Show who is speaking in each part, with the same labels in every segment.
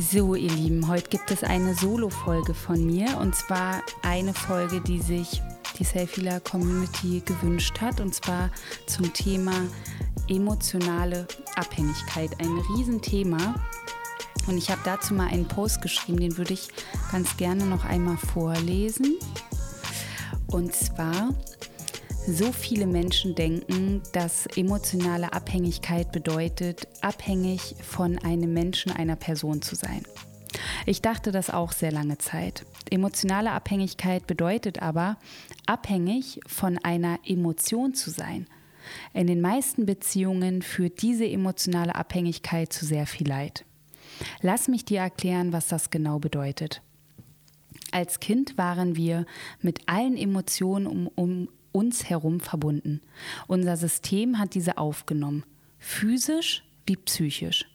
Speaker 1: So, ihr Lieben, heute gibt es eine Solo-Folge von mir und zwar eine Folge, die sich die Selfieler Community gewünscht hat und zwar zum Thema emotionale Abhängigkeit. Ein Riesenthema. Und ich habe dazu mal einen Post geschrieben, den würde ich ganz gerne noch einmal vorlesen. Und zwar so viele Menschen denken, dass emotionale Abhängigkeit bedeutet, abhängig von einem Menschen, einer Person zu sein. Ich dachte das auch sehr lange Zeit. Emotionale Abhängigkeit bedeutet aber, abhängig von einer Emotion zu sein. In den meisten Beziehungen führt diese emotionale Abhängigkeit zu sehr viel Leid. Lass mich dir erklären, was das genau bedeutet. Als Kind waren wir mit allen Emotionen um, um uns herum verbunden. Unser System hat diese aufgenommen, physisch wie psychisch.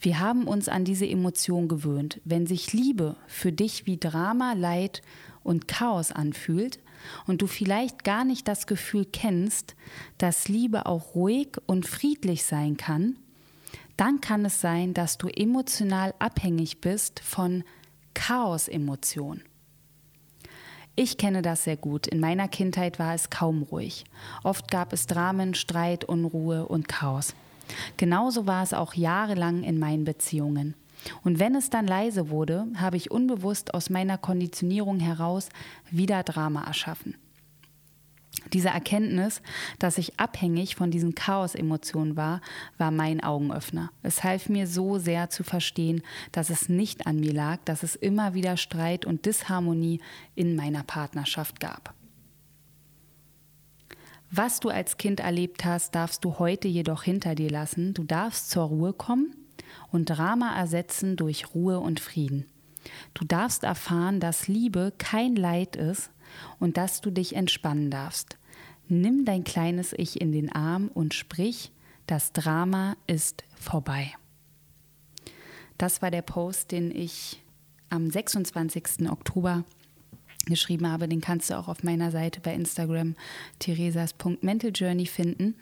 Speaker 1: Wir haben uns an diese Emotion gewöhnt. Wenn sich Liebe für dich wie Drama, Leid und Chaos anfühlt und du vielleicht gar nicht das Gefühl kennst, dass Liebe auch ruhig und friedlich sein kann, dann kann es sein, dass du emotional abhängig bist von Chaos-Emotionen. Ich kenne das sehr gut. In meiner Kindheit war es kaum ruhig. Oft gab es Dramen, Streit, Unruhe und Chaos. Genauso war es auch jahrelang in meinen Beziehungen. Und wenn es dann leise wurde, habe ich unbewusst aus meiner Konditionierung heraus wieder Drama erschaffen. Diese Erkenntnis, dass ich abhängig von diesen Chaos-Emotionen war, war mein Augenöffner. Es half mir so sehr zu verstehen, dass es nicht an mir lag, dass es immer wieder Streit und Disharmonie in meiner Partnerschaft gab. Was du als Kind erlebt hast, darfst du heute jedoch hinter dir lassen. Du darfst zur Ruhe kommen und Drama ersetzen durch Ruhe und Frieden. Du darfst erfahren, dass Liebe kein Leid ist und dass du dich entspannen darfst. Nimm dein kleines Ich in den Arm und sprich, das Drama ist vorbei. Das war der Post, den ich am 26. Oktober geschrieben habe. Den kannst du auch auf meiner Seite bei Instagram theresas.mentaljourney finden.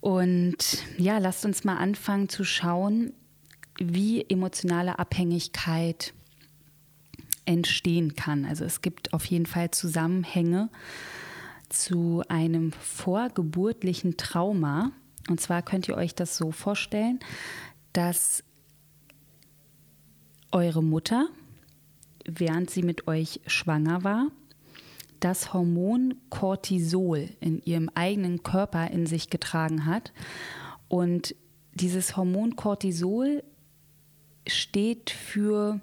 Speaker 1: Und ja, lasst uns mal anfangen zu schauen, wie emotionale Abhängigkeit entstehen kann. Also es gibt auf jeden Fall Zusammenhänge zu einem vorgeburtlichen Trauma. Und zwar könnt ihr euch das so vorstellen, dass eure Mutter, während sie mit euch schwanger war, das Hormon Cortisol in ihrem eigenen Körper in sich getragen hat. Und dieses Hormon Cortisol steht für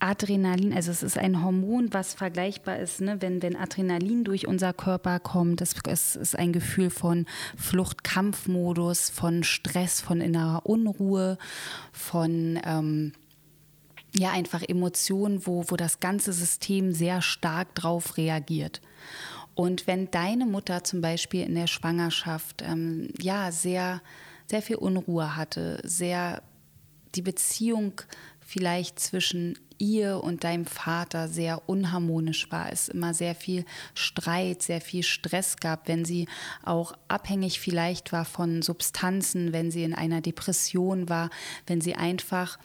Speaker 1: Adrenalin, also es ist ein Hormon, was vergleichbar ist, ne? wenn, wenn Adrenalin durch unser Körper kommt, es, es ist ein Gefühl von Flucht-Kampfmodus, von Stress, von innerer Unruhe, von ähm, ja einfach Emotionen, wo, wo das ganze System sehr stark drauf reagiert. Und wenn deine Mutter zum Beispiel in der Schwangerschaft ähm, ja sehr, sehr viel Unruhe hatte, sehr die Beziehung vielleicht zwischen ihr und deinem Vater sehr unharmonisch war, es immer sehr viel Streit, sehr viel Stress gab, wenn sie auch abhängig vielleicht war von Substanzen, wenn sie in einer Depression war, wenn sie einfach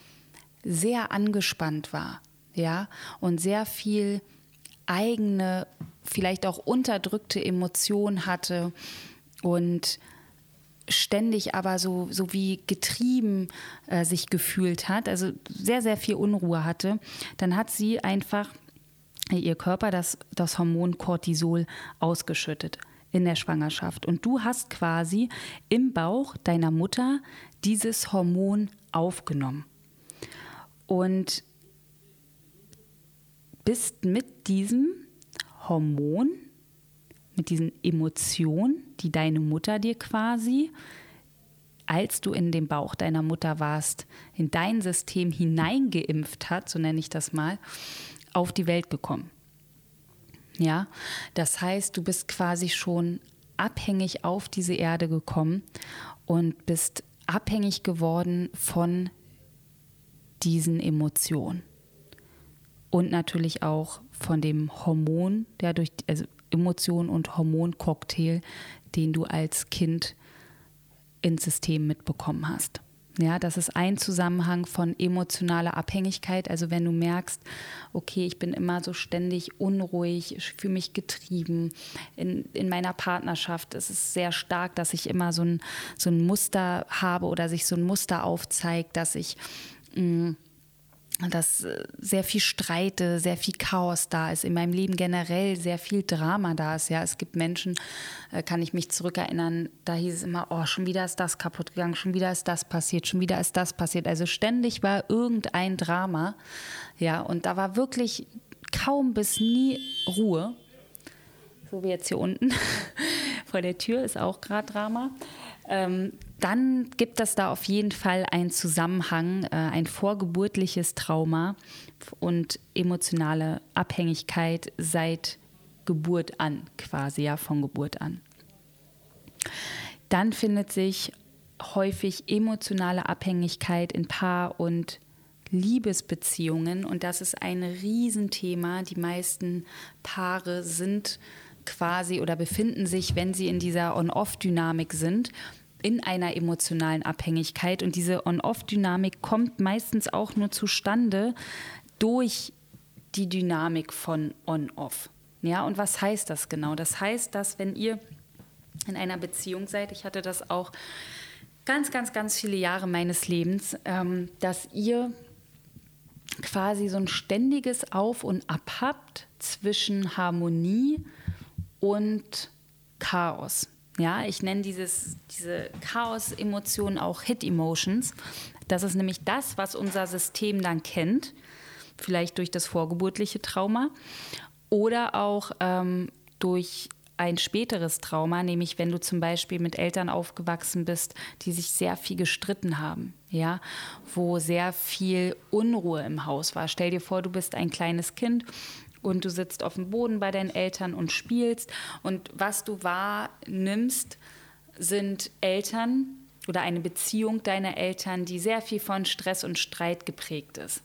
Speaker 1: sehr angespannt war, ja, und sehr viel eigene, vielleicht auch unterdrückte Emotionen hatte. Und ständig aber so, so wie getrieben äh, sich gefühlt hat, also sehr, sehr viel Unruhe hatte, dann hat sie einfach ihr Körper das, das Hormon Cortisol ausgeschüttet in der Schwangerschaft. Und du hast quasi im Bauch deiner Mutter dieses Hormon aufgenommen. Und bist mit diesem Hormon mit diesen Emotionen, die deine Mutter dir quasi, als du in dem Bauch deiner Mutter warst, in dein System hineingeimpft hat, so nenne ich das mal, auf die Welt gekommen. Ja, das heißt, du bist quasi schon abhängig auf diese Erde gekommen und bist abhängig geworden von diesen Emotionen. Und natürlich auch von dem Hormon, der durch, also Emotion- und Hormoncocktail, den du als Kind ins System mitbekommen hast. Ja, das ist ein Zusammenhang von emotionaler Abhängigkeit. Also wenn du merkst, okay, ich bin immer so ständig unruhig, fühle mich getrieben in, in meiner Partnerschaft. Es ist sehr stark, dass ich immer so ein, so ein Muster habe oder sich so ein Muster aufzeigt, dass ich mh, mm, dass äh, sehr viel Streite, sehr viel Chaos da ist, in meinem Leben generell sehr viel Drama da ist. Ja, es gibt Menschen, äh, kann ich mich zurückerinnern, da hieß es immer, oh, schon wieder ist das kaputt gegangen, schon wieder ist das passiert, schon wieder ist das passiert. Also ständig war irgendein Drama. Ja, und da war wirklich kaum bis nie Ruhe. So wie jetzt hier unten vor der Tür ist auch gerade Drama. Ähm, dann gibt es da auf jeden Fall einen Zusammenhang, äh, ein vorgeburtliches Trauma und emotionale Abhängigkeit seit Geburt an, quasi ja von Geburt an. Dann findet sich häufig emotionale Abhängigkeit in Paar- und Liebesbeziehungen und das ist ein Riesenthema. Die meisten Paare sind quasi oder befinden sich, wenn sie in dieser On-Off-Dynamik sind, in einer emotionalen Abhängigkeit. Und diese On-Off-Dynamik kommt meistens auch nur zustande durch die Dynamik von On-Off. Ja, und was heißt das genau? Das heißt, dass wenn ihr in einer Beziehung seid, ich hatte das auch ganz, ganz, ganz viele Jahre meines Lebens, ähm, dass ihr quasi so ein ständiges Auf und Ab habt zwischen Harmonie Chaos. Ja, ich nenne dieses, diese Chaos-Emotionen auch Hit-Emotions. Das ist nämlich das, was unser System dann kennt, vielleicht durch das vorgeburtliche Trauma oder auch ähm, durch ein späteres Trauma, nämlich wenn du zum Beispiel mit Eltern aufgewachsen bist, die sich sehr viel gestritten haben, ja, wo sehr viel Unruhe im Haus war. Stell dir vor, du bist ein kleines Kind und du sitzt auf dem Boden bei deinen Eltern und spielst. Und was du wahrnimmst, sind Eltern oder eine Beziehung deiner Eltern, die sehr viel von Stress und Streit geprägt ist.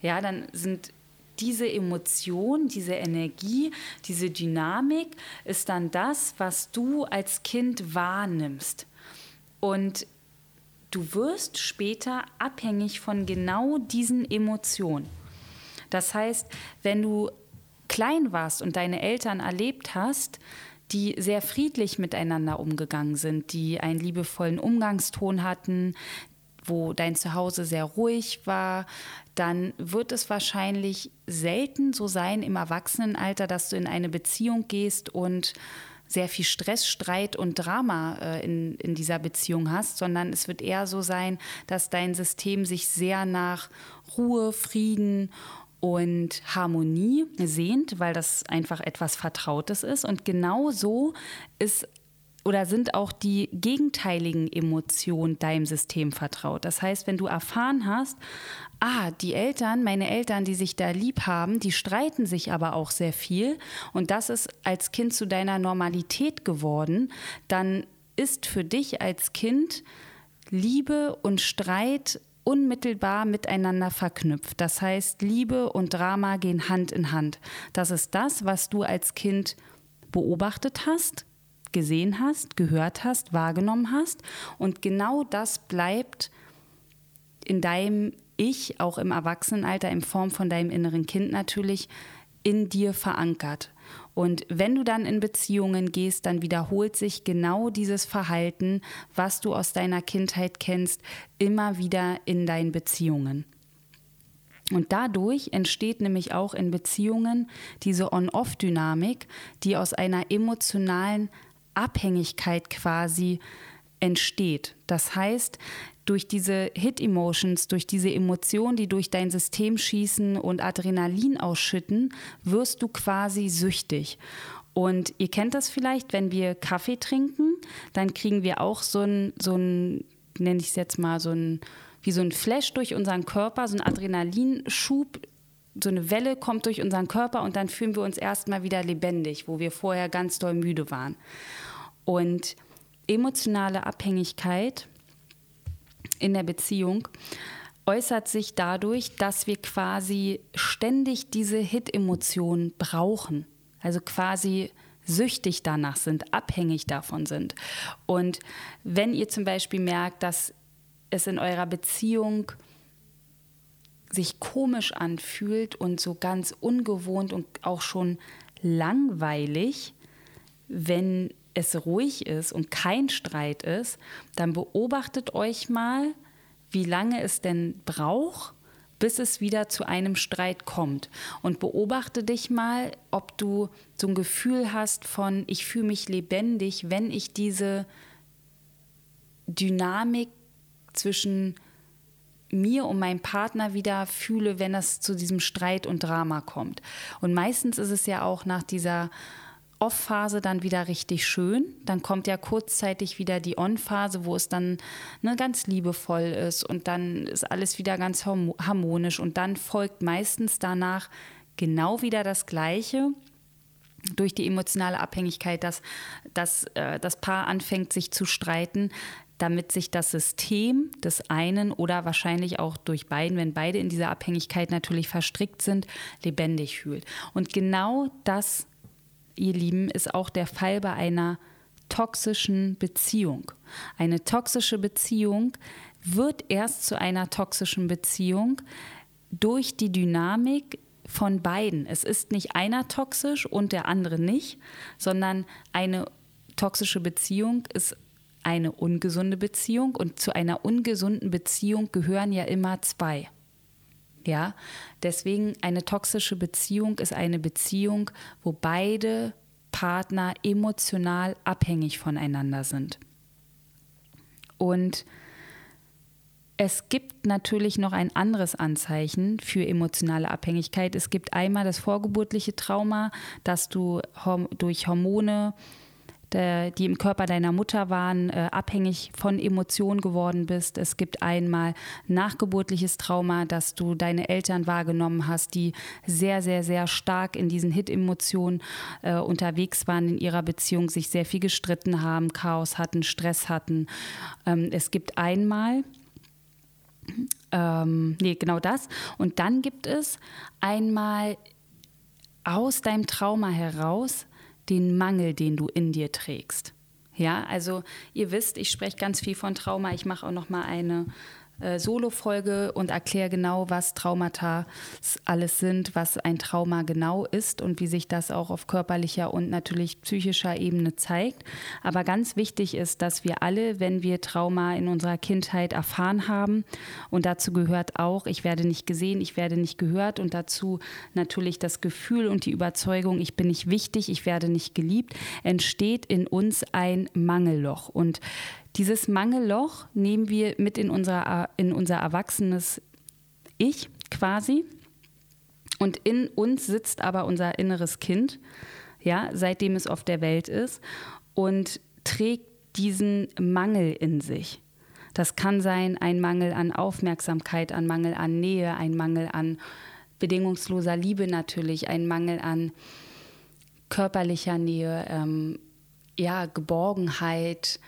Speaker 1: Ja, dann sind diese Emotion, diese Energie, diese Dynamik ist dann das, was du als Kind wahrnimmst. Und du wirst später abhängig von genau diesen Emotionen. Das heißt, wenn du klein warst und deine Eltern erlebt hast, die sehr friedlich miteinander umgegangen sind, die einen liebevollen Umgangston hatten, wo dein Zuhause sehr ruhig war, dann wird es wahrscheinlich selten so sein im Erwachsenenalter, dass du in eine Beziehung gehst und sehr viel Stress, Streit und Drama äh, in, in dieser Beziehung hast, sondern es wird eher so sein, dass dein System sich sehr nach Ruhe, Frieden und Harmonie sehnt, weil das einfach etwas Vertrautes ist. Und genau so ist oder sind auch die gegenteiligen Emotionen deinem System vertraut. Das heißt, wenn du erfahren hast, ah, die Eltern, meine Eltern, die sich da lieb haben, die streiten sich aber auch sehr viel und das ist als Kind zu deiner Normalität geworden, dann ist für dich als Kind Liebe und Streit unmittelbar miteinander verknüpft. Das heißt, Liebe und Drama gehen Hand in Hand. Das ist das, was du als Kind beobachtet hast, gesehen hast, gehört hast, wahrgenommen hast. Und genau das bleibt in deinem Ich, auch im Erwachsenenalter, in Form von deinem inneren Kind natürlich, in dir verankert. Und wenn du dann in Beziehungen gehst, dann wiederholt sich genau dieses Verhalten, was du aus deiner Kindheit kennst, immer wieder in deinen Beziehungen. Und dadurch entsteht nämlich auch in Beziehungen diese On-Off-Dynamik, die aus einer emotionalen Abhängigkeit quasi entsteht. Das heißt, durch diese Hit-Emotions, durch diese Emotionen, die durch dein System schießen und Adrenalin ausschütten, wirst du quasi süchtig. Und ihr kennt das vielleicht, wenn wir Kaffee trinken, dann kriegen wir auch so ein, so ein nenne ich es jetzt mal, so ein, wie so ein Flash durch unseren Körper, so ein Adrenalinschub, so eine Welle kommt durch unseren Körper und dann fühlen wir uns erstmal wieder lebendig, wo wir vorher ganz doll müde waren. Und emotionale Abhängigkeit in der Beziehung äußert sich dadurch, dass wir quasi ständig diese Hit-Emotionen brauchen. Also quasi süchtig danach sind, abhängig davon sind. Und wenn ihr zum Beispiel merkt, dass es in eurer Beziehung sich komisch anfühlt und so ganz ungewohnt und auch schon langweilig, wenn es ruhig ist und kein Streit ist, dann beobachtet euch mal, wie lange es denn braucht, bis es wieder zu einem Streit kommt. Und beobachte dich mal, ob du so ein Gefühl hast von, ich fühle mich lebendig, wenn ich diese Dynamik zwischen mir und meinem Partner wieder fühle, wenn es zu diesem Streit und Drama kommt. Und meistens ist es ja auch nach dieser Off-Phase dann wieder richtig schön. Dann kommt ja kurzzeitig wieder die On-Phase, wo es dann ne, ganz liebevoll ist und dann ist alles wieder ganz harmonisch und dann folgt meistens danach genau wieder das Gleiche durch die emotionale Abhängigkeit, dass, dass äh, das Paar anfängt, sich zu streiten, damit sich das System des einen oder wahrscheinlich auch durch beiden, wenn beide in dieser Abhängigkeit natürlich verstrickt sind, lebendig fühlt. Und genau das ihr Lieben, ist auch der Fall bei einer toxischen Beziehung. Eine toxische Beziehung wird erst zu einer toxischen Beziehung durch die Dynamik von beiden. Es ist nicht einer toxisch und der andere nicht, sondern eine toxische Beziehung ist eine ungesunde Beziehung und zu einer ungesunden Beziehung gehören ja immer zwei. Ja, deswegen eine toxische Beziehung ist eine Beziehung, wo beide Partner emotional abhängig voneinander sind. Und es gibt natürlich noch ein anderes Anzeichen für emotionale Abhängigkeit. Es gibt einmal das vorgeburtliche Trauma, dass du durch Hormone die im Körper deiner Mutter waren, äh, abhängig von Emotionen geworden bist. Es gibt einmal nachgeburtliches Trauma, dass du deine Eltern wahrgenommen hast, die sehr, sehr, sehr stark in diesen Hit-Emotionen äh, unterwegs waren in ihrer Beziehung, sich sehr viel gestritten haben, Chaos hatten, Stress hatten. Ähm, es gibt einmal ähm, nee, genau das. Und dann gibt es einmal aus deinem Trauma heraus den Mangel, den du in dir trägst. Ja, also ihr wisst, ich spreche ganz viel von Trauma. Ich mache auch noch mal eine äh, Solo-Folge und erkläre genau, was Traumata alles sind, was ein Trauma genau ist und wie sich das auch auf körperlicher und natürlich psychischer Ebene zeigt. Aber ganz wichtig ist, dass wir alle, wenn wir Trauma in unserer Kindheit erfahren haben, und dazu gehört auch, ich werde nicht gesehen, ich werde nicht gehört und dazu natürlich das Gefühl und die Überzeugung, ich bin nicht wichtig, ich werde nicht geliebt, entsteht in uns ein Mangelloch. Und dieses Mangelloch nehmen wir mit in, unser, in unser erwachsenes Ich quasi. Und in uns sitzt aber unser inneres Kind, ja, seitdem es auf der Welt ist und trägt diesen Mangel in sich. Das kann sein ein Mangel an Aufmerksamkeit, ein Mangel an Nähe, ein Mangel an bedingungsloser Liebe natürlich, ein Mangel an körperlicher Nähe, ähm, ja, Geborgenheit,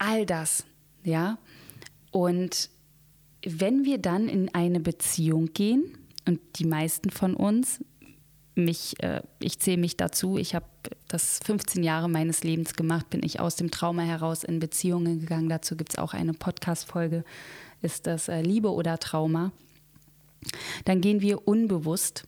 Speaker 1: all das, ja. Und wenn wir dann in eine Beziehung gehen, und die meisten von uns, mich, äh, ich zähle mich dazu, ich habe das 15 Jahre meines Lebens gemacht, bin ich aus dem Trauma heraus in Beziehungen gegangen. Dazu gibt es auch eine Podcast-Folge, ist das äh, Liebe oder Trauma. Dann gehen wir unbewusst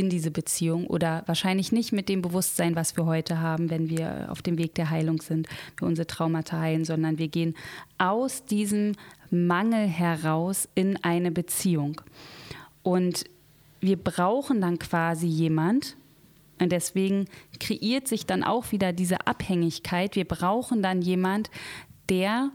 Speaker 1: in diese Beziehung oder wahrscheinlich nicht mit dem Bewusstsein, was wir heute haben, wenn wir auf dem Weg der Heilung sind, wir unsere Traumata heilen, sondern wir gehen aus diesem Mangel heraus in eine Beziehung. Und wir brauchen dann quasi jemand, und deswegen kreiert sich dann auch wieder diese Abhängigkeit. Wir brauchen dann jemand, der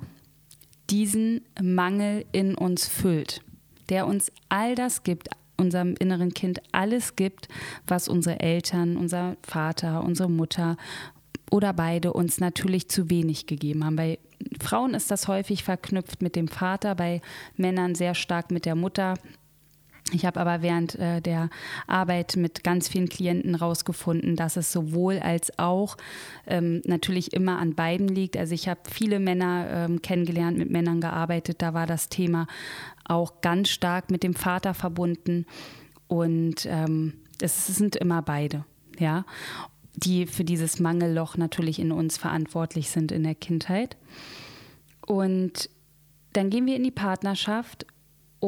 Speaker 1: diesen Mangel in uns füllt, der uns all das gibt, unserem inneren Kind alles gibt, was unsere Eltern, unser Vater, unsere Mutter oder beide uns natürlich zu wenig gegeben haben. Bei Frauen ist das häufig verknüpft mit dem Vater, bei Männern sehr stark mit der Mutter. Ich habe aber während äh, der Arbeit mit ganz vielen Klienten herausgefunden, dass es sowohl als auch ähm, natürlich immer an beiden liegt. Also ich habe viele Männer ähm, kennengelernt, mit Männern gearbeitet. Da war das Thema auch ganz stark mit dem Vater verbunden. Und ähm, es sind immer beide, ja, die für dieses Mangelloch natürlich in uns verantwortlich sind in der Kindheit. Und dann gehen wir in die Partnerschaft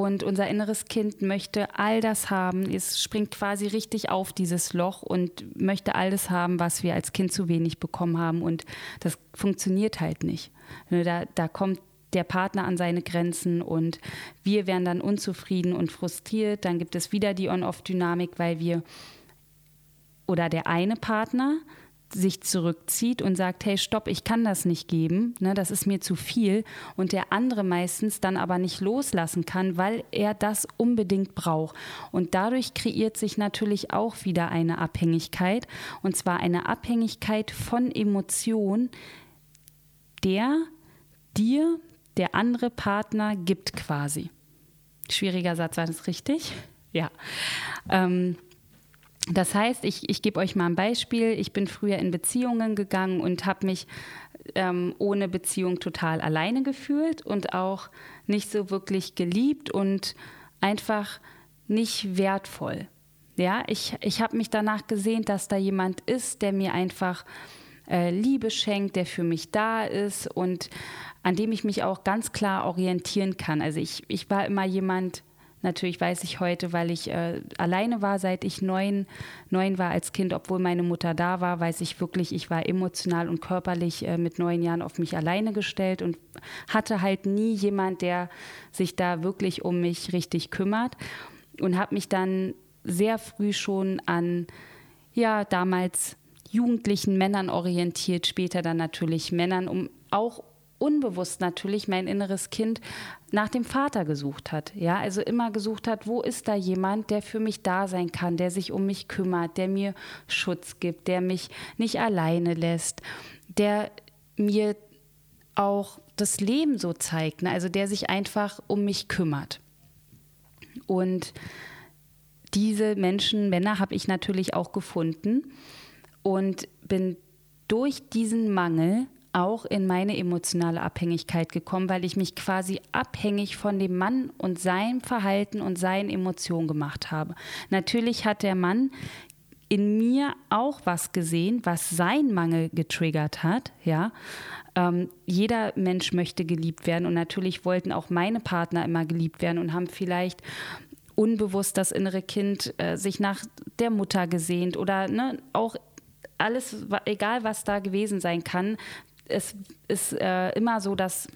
Speaker 1: und unser inneres Kind möchte all das haben. Es springt quasi richtig auf dieses Loch und möchte all das haben, was wir als Kind zu wenig bekommen haben. Und das funktioniert halt nicht. Ne, da, da kommt der Partner an seine Grenzen und wir werden dann unzufrieden und frustriert. Dann gibt es wieder die On-Off-Dynamik, weil wir oder der eine Partner sich zurückzieht und sagt, hey, stopp, ich kann das nicht geben, ne, das ist mir zu viel. Und der andere meistens dann aber nicht loslassen kann, weil er das unbedingt braucht. Und dadurch kreiert sich natürlich auch wieder eine Abhängigkeit. Und zwar eine Abhängigkeit von Emotionen, der dir der andere Partner gibt quasi. Schwieriger Satz, war das richtig? Ja. Ähm, das heißt, ich, ich gebe euch mal ein Beispiel. Ich bin früher in Beziehungen gegangen und habe mich ähm, ohne Beziehung total alleine gefühlt und auch nicht so wirklich geliebt und einfach nicht wertvoll. Ja, ich, ich habe mich danach gesehen, dass da jemand ist, der mir einfach äh, Liebe schenkt, der für mich da ist und an dem ich mich auch ganz klar orientieren kann. Also ich, ich war immer jemand, Natürlich weiß ich heute, weil ich äh, alleine war, seit ich neun, neun war als Kind, obwohl meine Mutter da war, weiß ich wirklich, ich war emotional und körperlich äh, mit neun Jahren auf mich alleine gestellt und hatte halt nie jemand, der sich da wirklich um mich richtig kümmert und habe mich dann sehr früh schon an, ja, damals jugendlichen Männern orientiert, später dann natürlich Männern, um auch unbewusst natürlich mein inneres Kind nach dem Vater gesucht hat. Ja, also immer gesucht hat, wo ist da jemand, der für mich da sein kann, der sich um mich kümmert, der mir Schutz gibt, der mich nicht alleine lässt, der mir auch das Leben so zeigt, ne? also der sich einfach um mich kümmert. Und diese Menschen, Männer, habe ich natürlich auch gefunden und bin durch diesen Mangel auch in meine emotionale Abhängigkeit gekommen, weil ich mich quasi abhängig von dem Mann und seinem Verhalten und seinen Emotionen gemacht habe. Natürlich hat der Mann in mir auch was gesehen, was sein Mangel getriggert hat, ja. Ähm, jeder Mensch möchte geliebt werden und natürlich wollten auch meine Partner immer geliebt werden und haben vielleicht unbewusst das innere Kind äh, sich nach der Mutter gesehnt oder ne, auch alles, egal was da gewesen sein kann, es ist äh, immer so, dass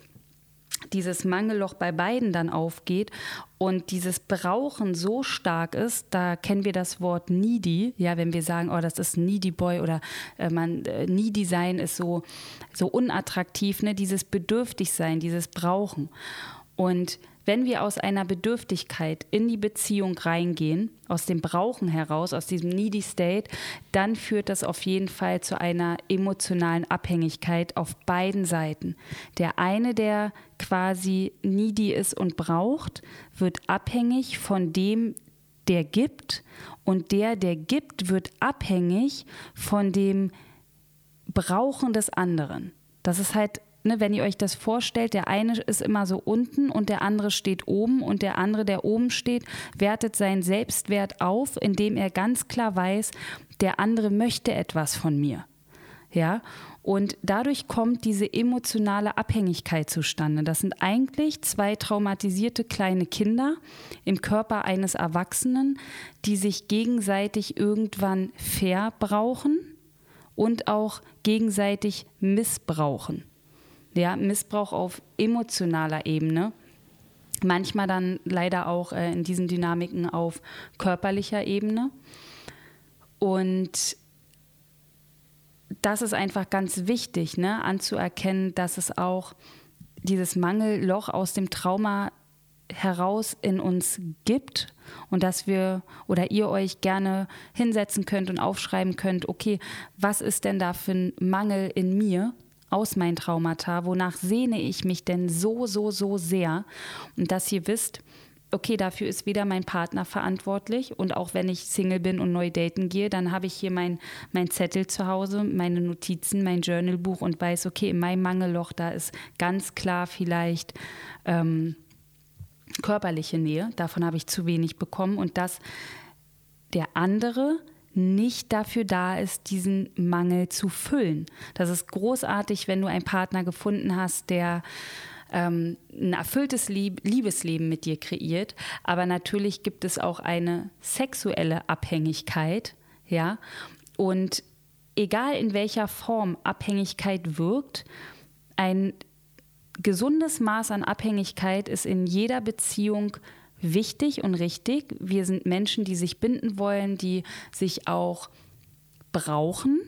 Speaker 1: dieses Mangelloch bei beiden dann aufgeht und dieses Brauchen so stark ist, da kennen wir das Wort needy, ja, wenn wir sagen, oh, das ist needy boy oder äh, man äh, needy sein ist so so unattraktiv, ne, dieses bedürftig sein, dieses Brauchen. Und wenn wir aus einer Bedürftigkeit in die Beziehung reingehen, aus dem Brauchen heraus, aus diesem needy State, dann führt das auf jeden Fall zu einer emotionalen Abhängigkeit auf beiden Seiten. Der eine, der quasi needy ist und braucht, wird abhängig von dem, der gibt und der, der gibt, wird abhängig von dem Brauchen des anderen. Das ist halt ne, wenn ihr euch das vorstellt, der eine ist immer so unten und der andere steht oben und der andere, der oben steht, wertet seinen Selbstwert auf, indem er ganz klar weiß, der andere möchte etwas von mir. Ja, und dadurch kommt diese emotionale Abhängigkeit zustande. Das sind eigentlich zwei traumatisierte kleine Kinder im Körper eines Erwachsenen, die sich gegenseitig irgendwann verbrauchen und auch gegenseitig missbrauchen ja, Missbrauch auf emotionaler Ebene. Manchmal dann leider auch äh, in diesen Dynamiken auf körperlicher Ebene. Und das ist einfach ganz wichtig, ne, anzuerkennen, dass es auch dieses Mangelloch aus dem Trauma heraus in uns gibt und dass wir oder ihr euch gerne hinsetzen könnt und aufschreiben könnt, okay, was ist denn da für ein Mangel in mir, aus meinen Traumata, wonach sehne ich mich denn so, so, so sehr. Und dass ihr wisst, okay, dafür ist weder mein Partner verantwortlich und auch wenn ich Single bin und neu daten gehe, dann habe ich hier mein, mein Zettel zu Hause, meine Notizen, mein Journalbuch und weiß, okay, in meinem Mangelloch, da ist ganz klar vielleicht ähm, körperliche Nähe, davon habe ich zu wenig bekommen und dass der andere nicht dafür da ist, diesen Mangel zu füllen. Das ist großartig, wenn du einen Partner gefunden hast, der ähm, ein erfülltes Lieb Liebesleben mit dir kreiert. Aber natürlich gibt es auch eine sexuelle Abhängigkeit, ja. Und egal in welcher Form Abhängigkeit wirkt, ein gesundes Maß an Abhängigkeit ist in jeder Beziehung wichtig und richtig. Wir sind Menschen, die sich binden wollen, die sich auch brauchen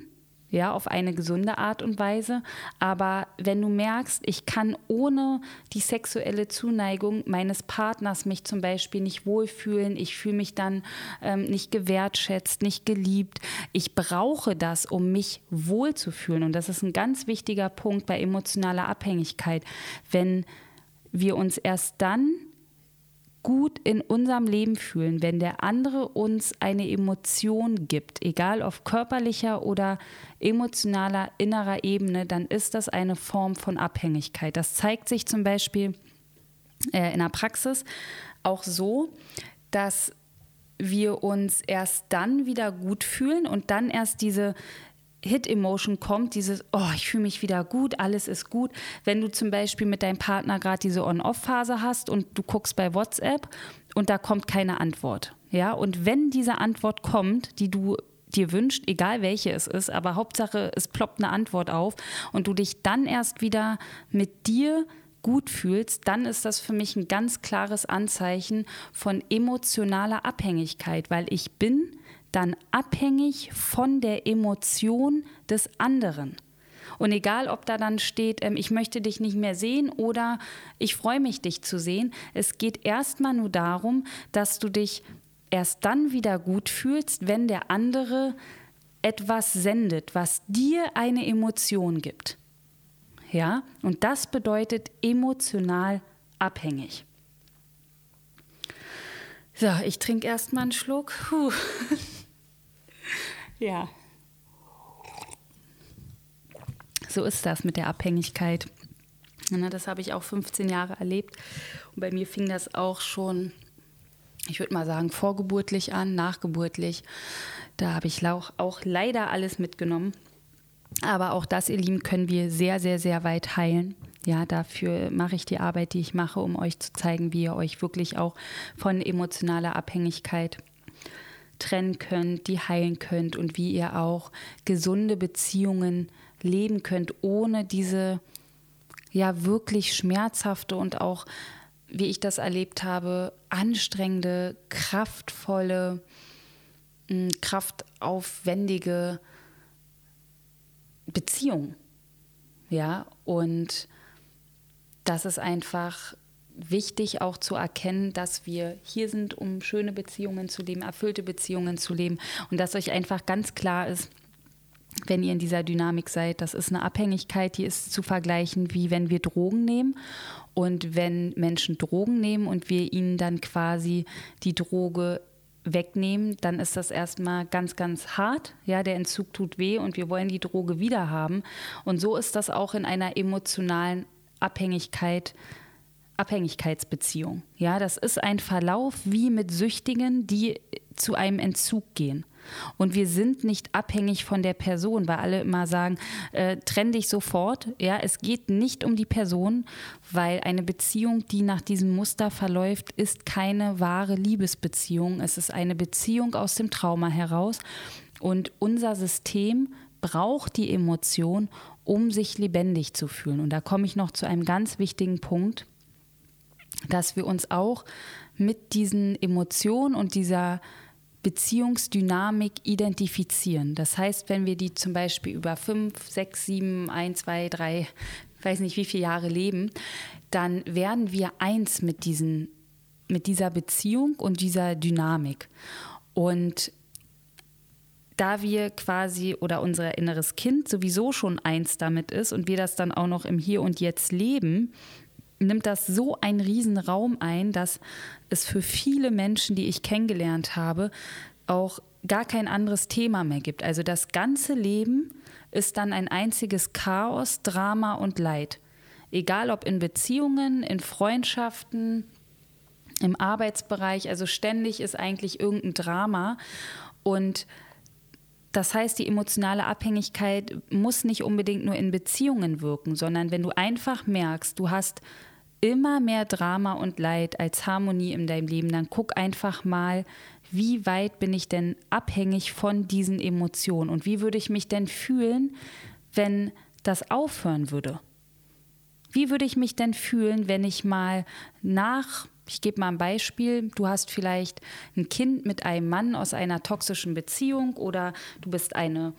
Speaker 1: ja, auf eine gesunde Art und Weise. Aber wenn du merkst, ich kann ohne die sexuelle Zuneigung meines Partners mich zum Beispiel nicht wohlfühlen, ich fühle mich dann ähm, nicht gewertschätzt, nicht geliebt, ich brauche das, um mich wohlzufühlen. Und das ist ein ganz wichtiger Punkt bei emotionaler Abhängigkeit. Wenn wir uns erst dann gut in unserem Leben fühlen, wenn der andere uns eine Emotion gibt, egal auf körperlicher oder emotionaler innerer Ebene, dann ist das eine Form von Abhängigkeit. Das zeigt sich zum Beispiel äh, in der Praxis auch so, dass wir uns erst dann wieder gut fühlen und dann erst diese Hit-Emotion kommt, dieses, oh, ich fühle mich wieder gut, alles ist gut. Wenn du zum Beispiel mit deinem Partner gerade diese On-Off-Phase hast und du guckst bei WhatsApp und da kommt keine Antwort. Ja, und wenn diese Antwort kommt, die du dir wünscht, egal welche es ist, aber Hauptsache, es ploppt eine Antwort auf und du dich dann erst wieder mit dir gut fühlst, dann ist das für mich ein ganz klares Anzeichen von emotionaler Abhängigkeit, weil ich bin dann abhängig von der Emotion des anderen. Und egal, ob da dann steht, ähm, ich möchte dich nicht mehr sehen oder ich freue mich, dich zu sehen, es geht erstmal nur darum, dass du dich erst dann wieder gut fühlst, wenn der andere etwas sendet, was dir eine Emotion gibt. Ja, und das bedeutet emotional abhängig. So, ich trinke erstmal einen Schluck. Puh. Ja. So ist das mit der Abhängigkeit. Das habe ich auch 15 Jahre erlebt. Und bei mir fing das auch schon, ich würde mal sagen, vorgeburtlich an, nachgeburtlich. Da habe ich auch, auch leider alles mitgenommen. Aber auch das, ihr Lieben, können wir sehr, sehr, sehr weit heilen. Ja, dafür mache ich die Arbeit, die ich mache, um euch zu zeigen, wie ihr euch wirklich auch von emotionaler Abhängigkeit trennen könnt, die heilen könnt und wie ihr auch gesunde Beziehungen leben könnt, ohne diese ja wirklich schmerzhafte und auch, wie ich das erlebt habe, anstrengende, kraftvolle, mm, kraftaufwendige Beziehung. Ja, und das ist einfach wichtig auch zu erkennen, dass wir hier sind, um schöne Beziehungen zu leben, erfüllte Beziehungen zu leben und dass euch einfach ganz klar ist, wenn ihr in dieser Dynamik seid, das ist eine Abhängigkeit, die ist zu vergleichen, wie wenn wir Drogen nehmen. Und wenn Menschen Drogen nehmen und wir ihnen dann quasi die Droge wegnehmen, dann ist das erstmal ganz, ganz hart. Ja, der Entzug tut weh und wir wollen die Droge wieder haben. Und so ist das auch in einer emotionalen Abhängigkeit Abhängigkeitsbeziehung. Ja, das ist ein Verlauf wie mit Süchtigen, die zu einem Entzug gehen. Und wir sind nicht abhängig von der Person, weil alle immer sagen, äh, trenn dich sofort. Ja, es geht nicht um die Person, weil eine Beziehung, die nach diesem Muster verläuft, ist keine wahre Liebesbeziehung. Es ist eine Beziehung aus dem Trauma heraus. Und unser System braucht die Emotion, um sich lebendig zu fühlen. Und da komme ich noch zu einem ganz wichtigen Punkt dass wir uns auch mit diesen Emotionen und dieser Beziehungsdynamik identifizieren. Das heißt, wenn wir die zum Beispiel über fünf, sechs, sieben, ein, zwei, drei, weiß nicht wie viele Jahre leben, dann werden wir eins mit, diesen, mit dieser Beziehung und dieser Dynamik. Und da wir quasi oder unser inneres Kind sowieso schon eins damit ist und wir das dann auch noch im Hier und Jetzt leben, nimmt das so einen riesen Raum ein, dass es für viele Menschen, die ich kennengelernt habe, auch gar kein anderes Thema mehr gibt. Also das ganze Leben ist dann ein einziges Chaos, Drama und Leid. Egal ob in Beziehungen, in Freundschaften, im Arbeitsbereich, also ständig ist eigentlich irgendein Drama. Und das heißt, die emotionale Abhängigkeit muss nicht unbedingt nur in Beziehungen wirken, sondern wenn du einfach merkst, du hast immer mehr Drama und Leid als Harmonie in deinem Leben, dann guck einfach mal, wie weit bin ich denn abhängig von diesen Emotionen und wie würde ich mich denn fühlen, wenn das aufhören würde? Wie würde ich mich denn fühlen, wenn ich mal nach, ich gebe mal ein Beispiel, du hast vielleicht ein Kind mit einem Mann aus einer toxischen Beziehung oder du bist eine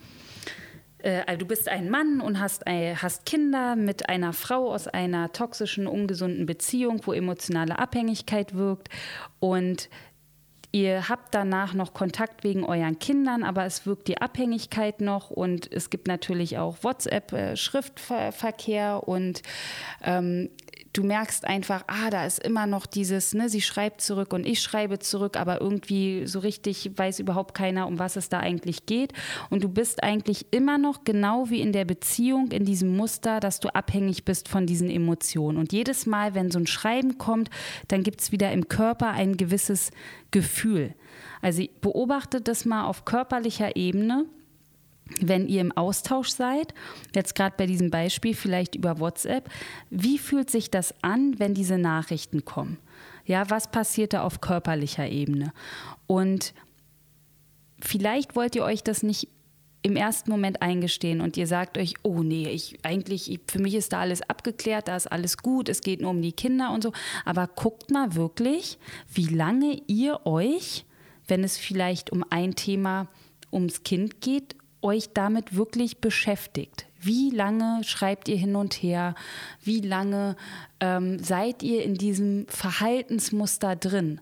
Speaker 1: äh, also du bist ein Mann und hast, äh, hast Kinder mit einer Frau aus einer toxischen, ungesunden Beziehung, wo emotionale Abhängigkeit wirkt. Und Ihr habt danach noch Kontakt wegen euren Kindern, aber es wirkt die Abhängigkeit noch. Und es gibt natürlich auch WhatsApp-Schriftverkehr äh, und ähm, du merkst einfach, ah, da ist immer noch dieses, ne, sie schreibt zurück und ich schreibe zurück, aber irgendwie so richtig weiß überhaupt keiner, um was es da eigentlich geht. Und du bist eigentlich immer noch genau wie in der Beziehung, in diesem Muster, dass du abhängig bist von diesen Emotionen. Und jedes Mal, wenn so ein Schreiben kommt, dann gibt es wieder im Körper ein gewisses Gefühl. Also beobachtet das mal auf körperlicher Ebene wenn ihr im Austausch seid, jetzt gerade bei diesem Beispiel vielleicht über WhatsApp, wie fühlt sich das an, wenn diese Nachrichten kommen? Ja, was passiert da auf körperlicher Ebene? Und vielleicht wollt ihr euch das nicht im ersten Moment eingestehen und ihr sagt euch, oh nee, ich eigentlich ich, für mich ist da alles abgeklärt, da ist alles gut, es geht nur um die Kinder und so, aber guckt mal wirklich, wie lange ihr euch, wenn es vielleicht um ein Thema ums Kind geht, euch damit wirklich beschäftigt. Wie lange schreibt ihr hin und her? Wie lange ähm, seid ihr in diesem Verhaltensmuster drin?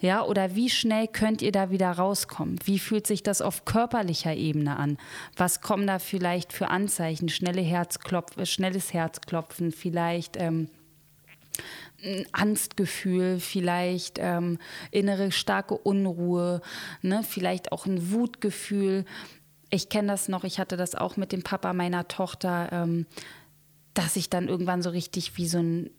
Speaker 1: Ja, oder wie schnell könnt ihr da wieder rauskommen? Wie fühlt sich das auf körperlicher Ebene an? Was kommen da vielleicht für Anzeichen? Schnelle Herzklopf, schnelles Herzklopfen, vielleicht ähm, ein Angstgefühl, vielleicht ähm, innere starke Unruhe, ne? vielleicht auch ein Wutgefühl ich kenne das noch, ich hatte das auch mit dem Papa meiner Tochter, ähm, dass ich dann irgendwann so richtig wie so ein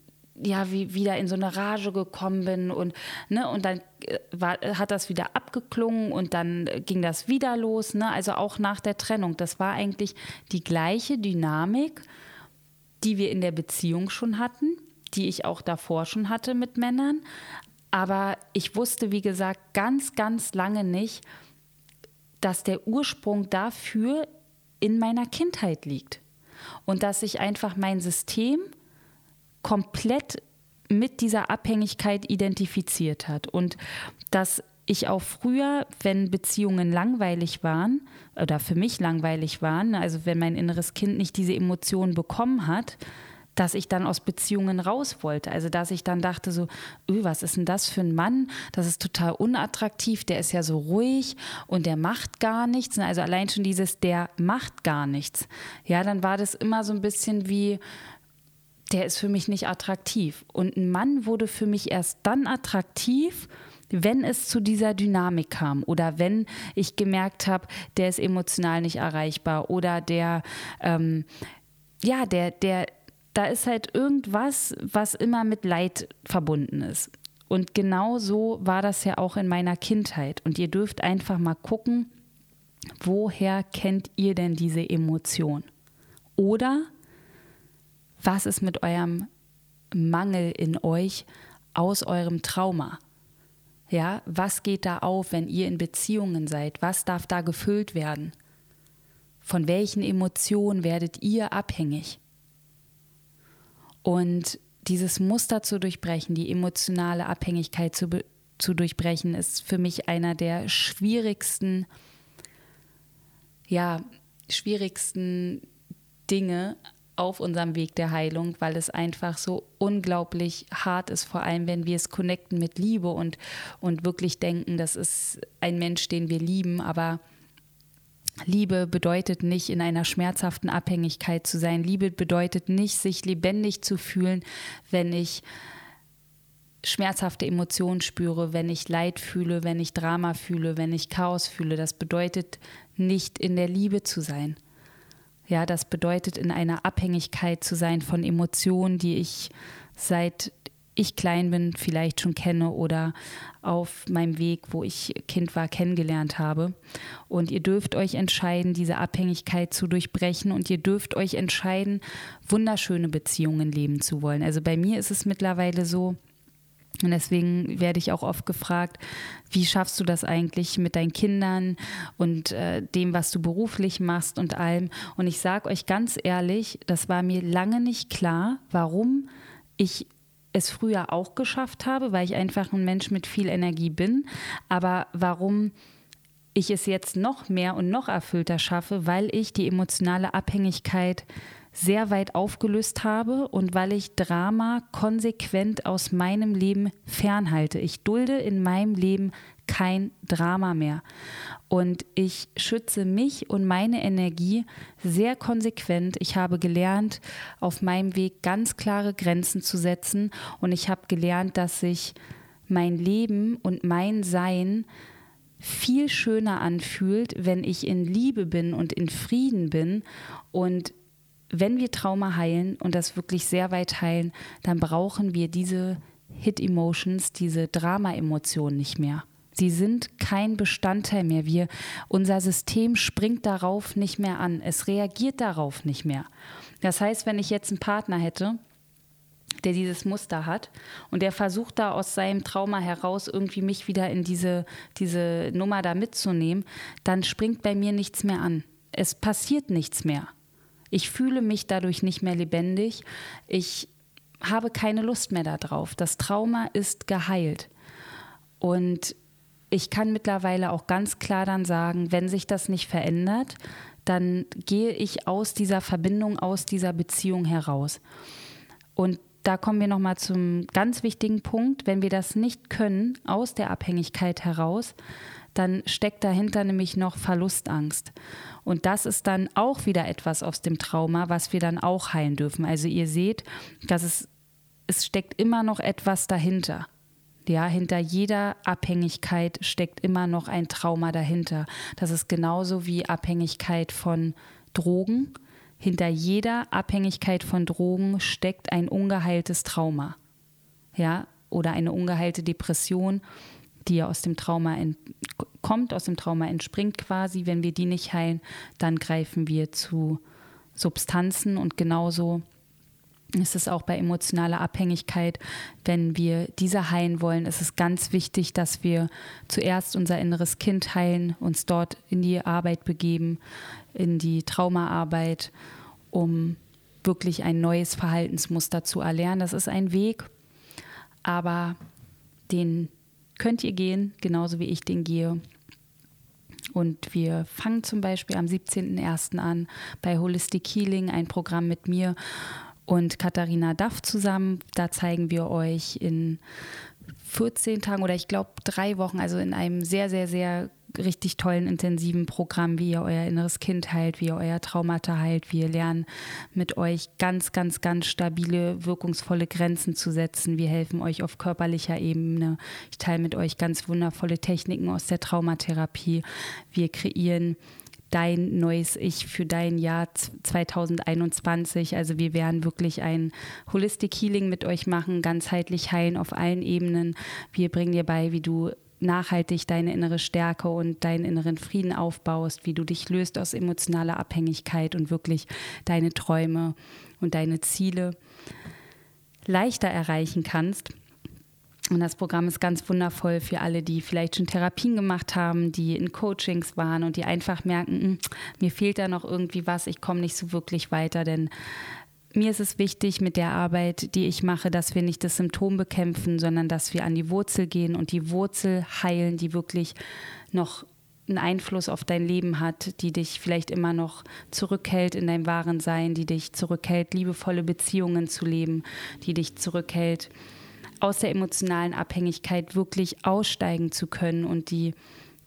Speaker 1: ja, wie wieder in so eine Rage gekommen bin und, ne, und dann äh, war, hat das wieder abgeklungen und dann ging das wieder los, ne, also auch nach der Trennung. Das war eigentlich die gleiche Dynamik, die wir in der Beziehung schon hatten, die ich auch davor schon hatte mit Männern. Aber ich wusste, wie gesagt, ganz, ganz lange nicht, dass der Ursprung dafür in meiner Kindheit liegt. Und dass sich einfach mein System komplett mit dieser Abhängigkeit identifiziert hat. Und dass ich auch früher, wenn Beziehungen langweilig waren oder für mich langweilig waren, also wenn mein inneres Kind nicht diese Emotionen bekommen hat, dass ich dann aus Beziehungen raus wollte. Also dass ich dann dachte so, öh, was ist denn das für ein Mann? Das ist total unattraktiv, der ist ja so ruhig und der macht gar nichts. Also allein schon dieses, der macht gar nichts. Ja, dann war das immer so ein bisschen wie, der ist für mich nicht attraktiv. Und ein Mann wurde für mich erst dann attraktiv, wenn es zu dieser Dynamik kam oder wenn ich gemerkt habe, der ist emotional nicht erreichbar oder der, ähm, ja, der, der da ist halt irgendwas, was immer mit Leid verbunden ist. Und genau so war das ja auch in meiner Kindheit. Und ihr dürft einfach mal gucken, woher kennt ihr denn diese Emotion? Oder was ist mit eurem Mangel in euch aus eurem Trauma? Ja, was geht da auf, wenn ihr in Beziehungen seid? Was darf da gefüllt werden? Von welchen Emotionen werdet ihr abhängig? Und dieses Muster zu durchbrechen, die emotionale Abhängigkeit zu, zu durchbrechen, ist für mich einer der schwierigsten, ja, schwierigsten Dinge auf unserem Weg der Heilung, weil es einfach so unglaublich hart ist, vor allem wenn wir es connecten mit Liebe und, und wirklich denken, das ist ein Mensch, den wir lieben, aber Liebe bedeutet nicht, in einer schmerzhaften Abhängigkeit zu sein. Liebe bedeutet nicht, sich lebendig zu fühlen, wenn ich schmerzhafte Emotionen spüre, wenn ich Leid fühle, wenn ich Drama fühle, wenn ich Chaos fühle. Das bedeutet nicht in der Liebe zu sein. Ja, das bedeutet in einer Abhängigkeit zu sein von Emotionen, die ich seit ich klein bin, vielleicht schon kenne oder auf meinem Weg, wo ich Kind war, kennengelernt habe. Und ihr dürft euch entscheiden, diese Abhängigkeit zu durchbrechen und ihr dürft euch entscheiden, wunderschöne Beziehungen leben zu wollen. Also bei mir ist es mittlerweile so, und deswegen werde ich auch oft gefragt, wie schaffst du das eigentlich mit deinen Kindern und äh, dem, was du beruflich machst und allem. Und ich sage euch ganz ehrlich, das war mir lange nicht klar, warum ich es früher auch geschafft habe, weil ich einfach ein Mensch mit viel Energie bin, aber warum ich es jetzt noch mehr und noch erfüllter schaffe, weil ich die emotionale Abhängigkeit sehr weit aufgelöst habe und weil ich Drama konsequent aus meinem Leben fernhalte. Ich dulde in meinem Leben kein Drama mehr. Und ich schütze mich und meine Energie sehr konsequent. Ich habe gelernt, auf meinem Weg ganz klare Grenzen zu setzen. Und ich habe gelernt, dass sich mein Leben und mein Sein viel schöner anfühlt, wenn ich in Liebe bin und in Frieden bin. Und wenn wir Trauma heilen und das wirklich sehr weit heilen, dann brauchen wir diese Hit-Emotions, diese Drama-Emotionen nicht mehr. Sie sind kein Bestandteil mehr. Wir, unser System springt darauf nicht mehr an. Es reagiert darauf nicht mehr. Das heißt, wenn ich jetzt einen Partner hätte, der dieses Muster hat und der versucht da aus seinem Trauma heraus irgendwie mich wieder in diese, diese Nummer da mitzunehmen, dann springt bei mir nichts mehr an. Es passiert nichts mehr. Ich fühle mich dadurch nicht mehr lebendig. Ich habe keine Lust mehr darauf. Das Trauma ist geheilt. Und ich kann mittlerweile auch ganz klar dann sagen, wenn sich das nicht verändert, dann gehe ich aus dieser Verbindung, aus dieser Beziehung heraus. Und da kommen wir nochmal zum ganz wichtigen Punkt. Wenn wir das nicht können, aus der Abhängigkeit heraus, dann steckt dahinter nämlich noch Verlustangst. Und das ist dann auch wieder etwas aus dem Trauma, was wir dann auch heilen dürfen. Also ihr seht, dass es, es steckt immer noch etwas dahinter. Ja, hinter jeder Abhängigkeit steckt immer noch ein Trauma dahinter. Das ist genauso wie Abhängigkeit von Drogen. Hinter jeder Abhängigkeit von Drogen steckt ein ungeheiltes Trauma. Ja, oder eine ungeheilte Depression, die aus dem Trauma kommt, aus dem Trauma entspringt quasi. Wenn wir die nicht heilen, dann greifen wir zu Substanzen und genauso ist es auch bei emotionaler Abhängigkeit. Wenn wir diese heilen wollen, ist es ganz wichtig, dass wir zuerst unser inneres Kind heilen, uns dort in die Arbeit begeben, in die Traumaarbeit, um wirklich ein neues Verhaltensmuster zu erlernen. Das ist ein Weg, aber den könnt ihr gehen, genauso wie ich den gehe. Und wir fangen zum Beispiel am 17.01. an bei Holistic Healing, ein Programm mit mir und Katharina Duff zusammen. Da zeigen wir euch in 14 Tagen oder ich glaube drei Wochen, also in einem sehr, sehr, sehr richtig tollen, intensiven Programm, wie ihr euer inneres Kind heilt, wie ihr euer Traumata heilt. Wir lernen mit euch ganz, ganz, ganz stabile, wirkungsvolle Grenzen zu setzen. Wir helfen euch auf körperlicher Ebene. Ich teile mit euch ganz wundervolle Techniken aus der Traumatherapie. Wir kreieren dein neues Ich für dein Jahr 2021. Also wir werden wirklich ein Holistic Healing mit euch machen, ganzheitlich heilen auf allen Ebenen. Wir bringen dir bei, wie du nachhaltig deine innere Stärke und deinen inneren Frieden aufbaust, wie du dich löst aus emotionaler Abhängigkeit und wirklich deine Träume und deine Ziele leichter erreichen kannst. Und das Programm ist ganz wundervoll für alle, die vielleicht schon Therapien gemacht haben, die in Coachings waren und die einfach merken, hm, mir fehlt da noch irgendwie was, ich komme nicht so wirklich weiter, denn mir ist es wichtig mit der Arbeit, die ich mache, dass wir nicht das Symptom bekämpfen, sondern dass wir an die Wurzel gehen und die Wurzel heilen, die wirklich noch einen Einfluss auf dein Leben hat, die dich vielleicht immer noch zurückhält in deinem wahren Sein, die dich zurückhält, liebevolle Beziehungen zu leben, die dich zurückhält, aus der emotionalen Abhängigkeit wirklich aussteigen zu können und die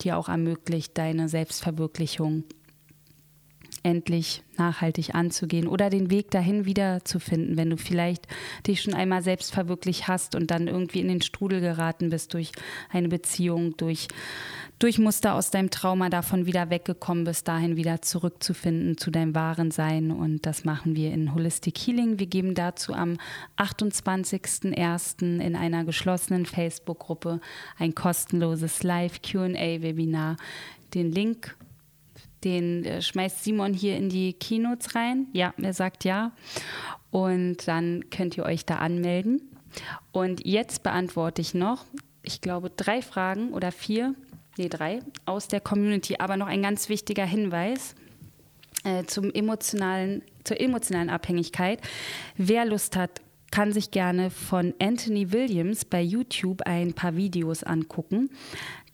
Speaker 1: dir auch ermöglicht, deine Selbstverwirklichung endlich nachhaltig anzugehen oder den Weg dahin wiederzufinden, wenn du vielleicht dich schon einmal selbst verwirklicht hast und dann irgendwie in den Strudel geraten bist durch eine Beziehung, durch, durch Muster aus deinem Trauma davon wieder weggekommen bist, dahin wieder zurückzufinden zu deinem wahren Sein. Und das machen wir in Holistic Healing. Wir geben dazu am 28.01. in einer geschlossenen Facebook-Gruppe ein kostenloses Live-QA-Webinar. Den Link den äh, schmeißt Simon hier in die Keynotes rein. Ja, er sagt ja. Und dann könnt ihr euch da anmelden. Und jetzt beantworte ich noch, ich glaube, drei Fragen oder vier, nee, drei aus der Community. Aber noch ein ganz wichtiger Hinweis äh, zum emotionalen, zur emotionalen Abhängigkeit. Wer Lust hat, kann sich gerne von Anthony Williams bei YouTube ein paar Videos angucken.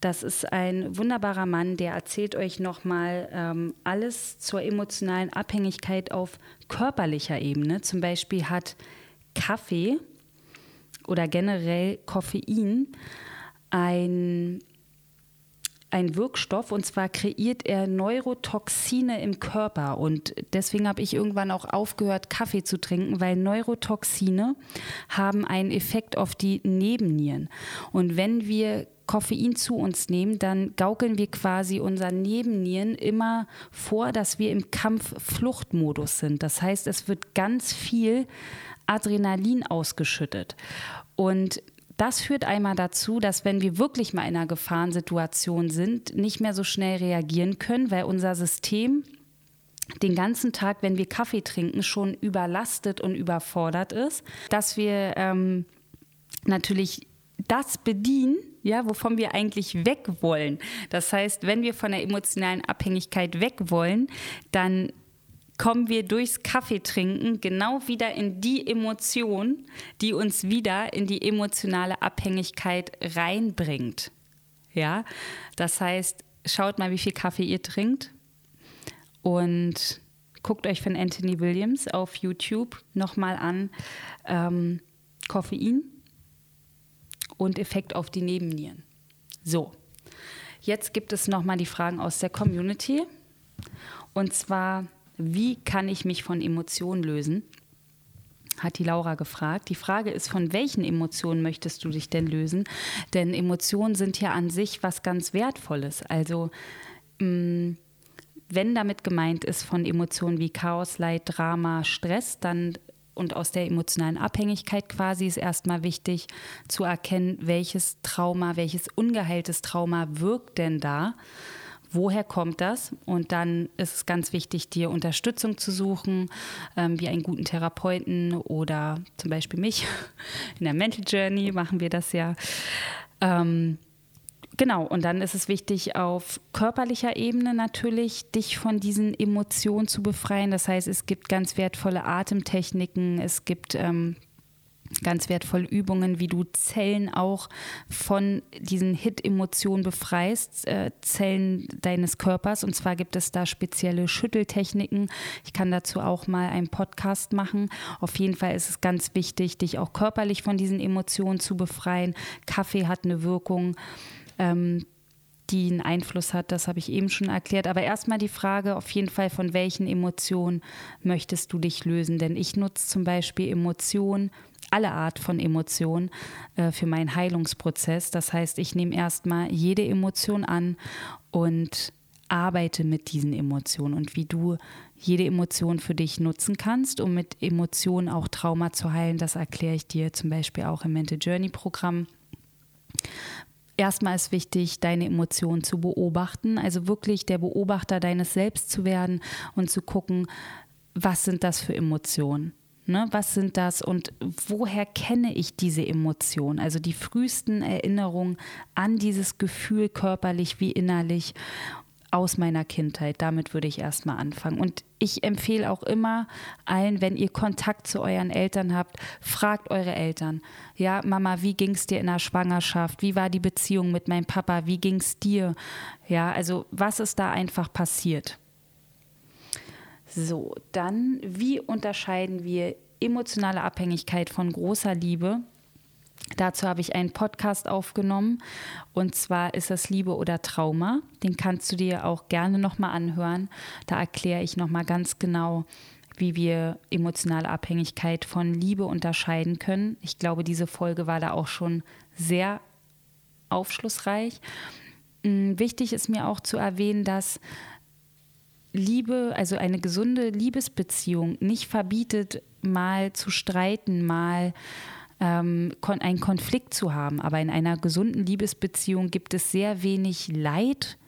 Speaker 1: Das ist ein wunderbarer Mann, der erzählt euch nochmal ähm, alles zur emotionalen Abhängigkeit auf körperlicher Ebene. Zum Beispiel hat Kaffee oder generell Koffein ein ein Wirkstoff und zwar kreiert er Neurotoxine im Körper. Und deswegen habe ich irgendwann auch aufgehört, Kaffee zu trinken, weil Neurotoxine haben einen Effekt auf die Nebennieren. Und wenn wir Koffein zu uns nehmen, dann gaukeln wir quasi unseren Nebennieren immer vor, dass wir im Kampf-Fluchtmodus sind. Das heißt, es wird ganz viel Adrenalin ausgeschüttet. Und das führt einmal dazu, dass wenn wir wirklich mal in einer Gefahrensituation sind, nicht mehr so schnell reagieren können, weil unser System den ganzen Tag, wenn wir Kaffee trinken, schon überlastet und überfordert ist, dass wir ähm, natürlich das bedienen, ja, wovon wir eigentlich weg wollen. Das heißt, wenn wir von der emotionalen Abhängigkeit weg wollen, dann kommen wir durchs Kaffeetrinken genau wieder in die Emotion, die uns wieder in die emotionale Abhängigkeit reinbringt. Ja, das heißt, schaut mal, wie viel Kaffee ihr trinkt und guckt euch von Anthony Williams auf YouTube nochmal an ähm, Koffein und Effekt auf die Nebennieren. So, jetzt gibt es nochmal die Fragen aus der Community. Und zwar, wie kann ich mich von Emotionen lösen? Hat die Laura gefragt. Die Frage ist, von welchen Emotionen möchtest du dich denn lösen? Denn Emotionen sind ja an sich was ganz Wertvolles. Also, mm, wenn damit gemeint ist von Emotionen wie Chaos, Leid, Drama, Stress, dann und aus der emotionalen Abhängigkeit quasi ist erstmal wichtig zu erkennen, welches Trauma, welches ungeheiltes Trauma wirkt denn da. Woher kommt das? Und dann ist es ganz wichtig, dir Unterstützung zu suchen, ähm, wie einen guten Therapeuten oder zum Beispiel mich. In der Mental Journey machen wir das ja. Ähm, Genau, und dann ist es wichtig, auf körperlicher Ebene natürlich dich von diesen Emotionen zu befreien. Das heißt, es gibt ganz wertvolle Atemtechniken, es gibt ähm, ganz wertvolle Übungen, wie du Zellen auch von diesen Hit-Emotionen befreist, äh, Zellen deines Körpers. Und zwar gibt es da spezielle Schütteltechniken. Ich kann dazu auch mal einen Podcast machen. Auf jeden Fall ist es ganz wichtig, dich auch körperlich von diesen Emotionen zu befreien. Kaffee hat eine Wirkung ähm, die einen Einfluss hat, das habe ich eben schon erklärt. Aber erstmal die Frage auf jeden Fall, von welchen Emotionen möchtest du dich lösen? Denn ich nutze zum Beispiel Emotionen, alle Art von Emotionen äh, für meinen Heilungsprozess. Das heißt, ich nehme erstmal jede Emotion an und arbeite mit diesen Emotionen und wie du jede Emotion für dich nutzen kannst, um mit Emotionen auch Trauma zu heilen. Das erkläre ich dir zum Beispiel auch im Mental Journey Programm erstmal ist wichtig, deine Emotionen zu beobachten, also wirklich der Beobachter deines Selbst zu werden und zu gucken, was sind das für Emotionen? Ne, was sind das und woher kenne ich diese Emotionen? Also die frühesten Erinnerungen an dieses Gefühl körperlich wie innerlich aus meiner Kindheit. Damit würde ich erstmal anfangen. Und ich empfehle auch immer allen, wenn ihr Kontakt zu euren Eltern habt, fragt eure Eltern. Ja, Mama, wie ging es dir in der Schwangerschaft? Wie war die Beziehung mit meinem Papa? Wie ging es dir? Ja, also was ist da einfach passiert? So, dann, wie unterscheiden wir emotionale Abhängigkeit von großer Liebe? Dazu habe ich einen Podcast aufgenommen und zwar ist es Liebe oder Trauma. Den kannst du dir auch gerne nochmal anhören. Da erkläre ich nochmal ganz genau, wie wir emotionale Abhängigkeit von Liebe unterscheiden können. Ich glaube, diese Folge war da auch schon sehr aufschlussreich. Mm, wichtig ist mir auch zu erwähnen, dass Liebe, also eine gesunde Liebesbeziehung nicht verbietet, mal zu streiten, mal ähm, einen Konflikt zu haben. Aber in einer gesunden Liebesbeziehung gibt es sehr wenig Leid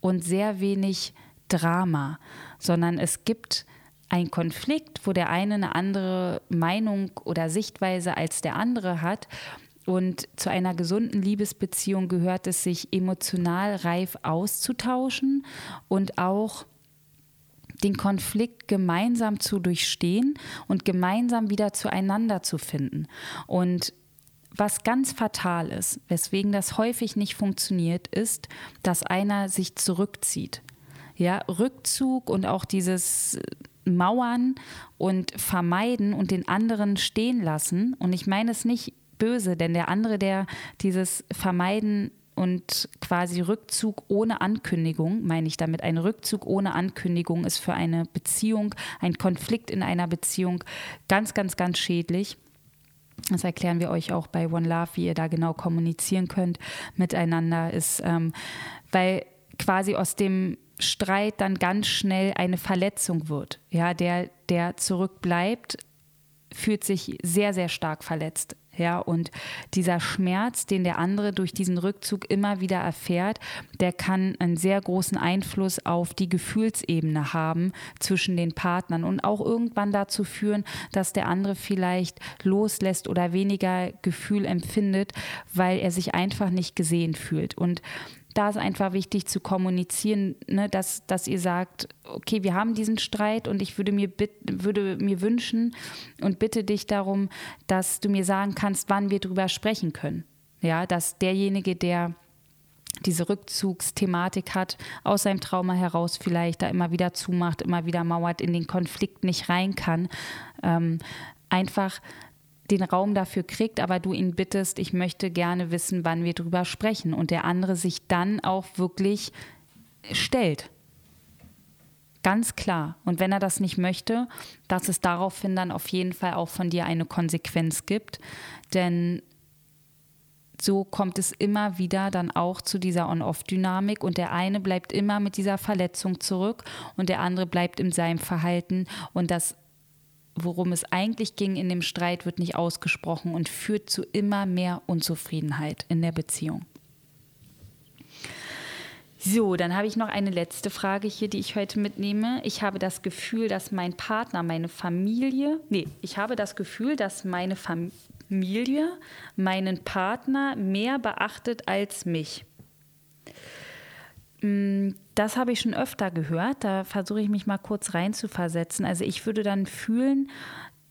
Speaker 1: und sehr wenig Drama, sondern es gibt einen Konflikt, wo der eine eine andere Meinung oder Sichtweise als der andere hat. Und zu einer gesunden Liebesbeziehung gehört es, sich emotional reif auszutauschen und auch den Konflikt gemeinsam zu durchstehen und gemeinsam wieder zueinander zu finden. Und was ganz fatal ist, weswegen das häufig nicht funktioniert, ist, dass einer sich zurückzieht. Ja, Rückzug und auch dieses Mauern und vermeiden und den anderen stehen lassen. Und ich meine es nicht böse, denn der andere, der dieses Vermeiden und quasi Rückzug ohne Ankündigung, meine ich damit, ein Rückzug ohne Ankündigung ist für eine Beziehung, ein Konflikt in einer Beziehung ganz, ganz, ganz schädlich. Das erklären wir euch auch bei One Love, wie ihr da genau kommunizieren könnt miteinander, ist, ähm, weil quasi aus dem Streit dann ganz schnell eine Verletzung wird. Ja, der, der zurückbleibt, fühlt sich sehr, sehr stark verletzt. Ja, und dieser Schmerz, den der andere durch diesen Rückzug immer wieder erfährt, der kann einen sehr großen Einfluss auf die Gefühlsebene haben zwischen den Partnern und auch irgendwann dazu führen, dass der andere vielleicht loslässt oder weniger Gefühl empfindet, weil er sich einfach nicht gesehen fühlt. Und da ist einfach wichtig zu kommunizieren, ne, dass, dass ihr sagt, okay, wir haben diesen Streit und ich würde mir, würde mir wünschen und bitte dich darum, dass du mir sagen kannst, wann wir darüber sprechen können. Ja, dass derjenige, der diese Rückzugsthematik hat, aus seinem Trauma heraus vielleicht da immer wieder zumacht, immer wieder mauert, in den Konflikt nicht rein kann, ähm, einfach den Raum dafür kriegt, aber du ihn bittest, ich möchte gerne wissen, wann wir drüber sprechen und der andere sich dann auch wirklich stellt. Ganz klar. Und wenn er das nicht möchte, dass es daraufhin dann auf jeden Fall auch von dir eine Konsequenz gibt. Denn so kommt es immer wieder dann auch zu dieser On-Off-Dynamik und der eine bleibt immer mit dieser Verletzung zurück und der andere bleibt in seinem Verhalten und das worum es eigentlich ging in dem Streit, wird nicht ausgesprochen und führt zu immer mehr Unzufriedenheit in der Beziehung. So, dann habe ich noch eine letzte Frage hier, die ich heute mitnehme. Ich habe das Gefühl, dass mein Partner, meine Familie, nee, ich habe das Gefühl, dass meine Familie meinen Partner mehr beachtet als mich. Mm, das habe ich schon öfter gehört. Da versuche ich mich mal kurz reinzuversetzen. Also ich würde dann fühlen,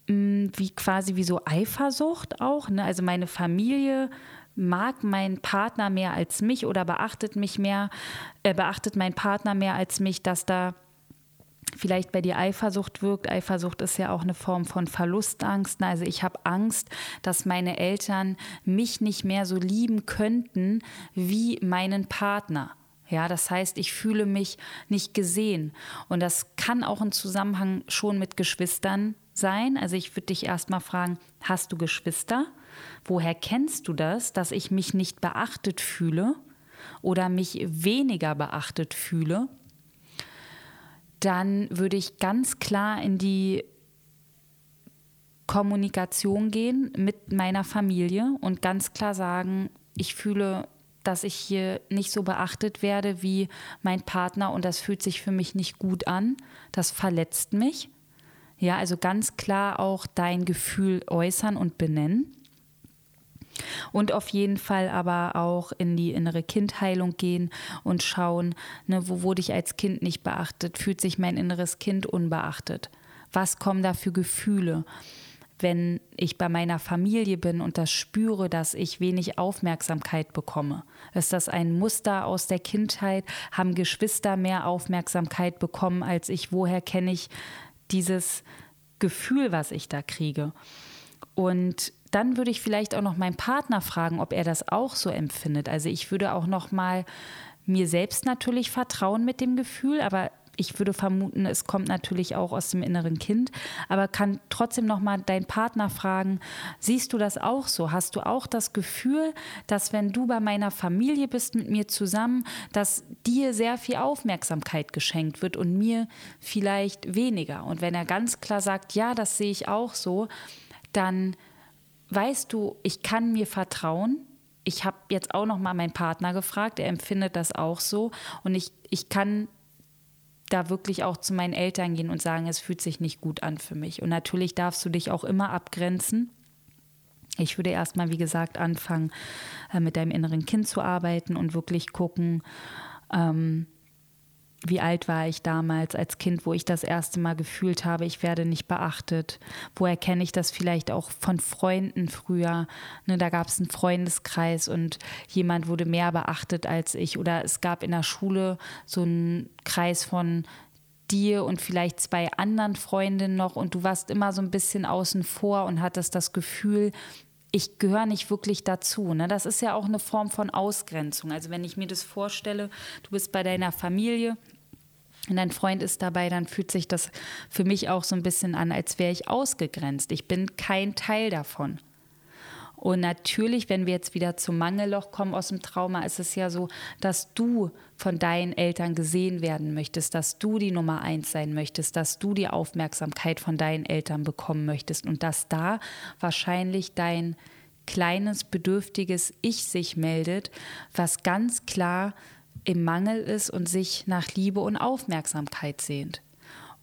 Speaker 1: mm, wie quasi wie so Eifersucht auch. Ne? Also meine Familie mag meinen Partner mehr als mich oder beachtet mich mehr, äh, beachtet meinen Partner mehr als mich, dass da vielleicht bei dir Eifersucht wirkt. Eifersucht ist ja auch eine Form von Verlustangst. Also ich habe Angst, dass meine Eltern mich nicht mehr so lieben könnten wie meinen Partner. Ja, das heißt, ich fühle mich nicht gesehen. Und das kann auch ein Zusammenhang schon mit Geschwistern sein. Also ich würde dich erstmal fragen, hast du Geschwister? Woher kennst du das, dass ich mich nicht beachtet fühle oder mich weniger beachtet fühle? Dann würde ich ganz klar in die Kommunikation gehen mit meiner Familie und ganz klar sagen, ich fühle dass ich hier nicht so beachtet werde wie mein Partner und das fühlt sich für mich nicht gut an. Das verletzt mich. Ja, also ganz klar auch dein Gefühl äußern und benennen. Und auf jeden Fall aber auch in die innere Kindheilung gehen und schauen, ne, wo wurde ich als Kind nicht beachtet? Fühlt sich mein inneres Kind unbeachtet? Was kommen da für Gefühle? Wenn ich bei meiner Familie bin und das spüre, dass ich wenig Aufmerksamkeit bekomme. Ist das ein Muster aus der Kindheit? Haben Geschwister mehr Aufmerksamkeit bekommen als ich? Woher kenne ich dieses Gefühl, was ich da kriege? Und dann würde ich vielleicht auch noch meinen Partner fragen, ob er das auch so empfindet. Also ich würde auch noch mal mir selbst natürlich vertrauen mit dem Gefühl, aber ich würde vermuten, es kommt natürlich auch aus dem inneren Kind, aber kann trotzdem noch mal deinen Partner fragen, siehst du das auch so? Hast du auch das Gefühl, dass wenn du bei meiner Familie bist mit mir zusammen, dass dir sehr viel Aufmerksamkeit geschenkt wird und mir vielleicht weniger? Und wenn er ganz klar sagt, ja, das sehe ich auch so, dann weißt du, ich kann mir vertrauen, ich habe jetzt auch noch mal meinen Partner gefragt, er empfindet das auch so und ich, ich kann da wirklich auch zu meinen Eltern gehen und sagen, es fühlt sich nicht gut an für mich. Und natürlich darfst du dich auch immer abgrenzen. Ich würde erstmal, wie gesagt, anfangen, äh, mit deinem inneren Kind zu arbeiten und wirklich gucken, ähm, wie alt war ich damals als Kind, wo ich das erste Mal gefühlt habe, ich werde nicht beachtet? Woher kenne ich das vielleicht auch von Freunden früher? Ne, da gab es einen Freundeskreis und jemand wurde mehr beachtet als ich. Oder es gab in der Schule so einen Kreis von dir und vielleicht zwei anderen Freundinnen noch und du warst immer so ein bisschen außen vor und hattest das Gefühl, ich gehöre nicht wirklich dazu. Ne? Das ist ja auch eine Form von Ausgrenzung. Also wenn ich mir das vorstelle, du bist bei deiner Familie und dein Freund ist dabei, dann fühlt sich das für mich auch so ein bisschen an, als wäre ich ausgegrenzt. Ich bin kein Teil davon. Und natürlich, wenn wir jetzt wieder zum Mangelloch kommen aus dem Trauma, ist es ja so, dass du von deinen Eltern gesehen werden möchtest, dass du die Nummer eins sein möchtest, dass du die Aufmerksamkeit von deinen Eltern bekommen möchtest und dass da wahrscheinlich dein kleines, bedürftiges Ich sich meldet, was ganz klar im Mangel ist und sich nach Liebe und Aufmerksamkeit sehnt.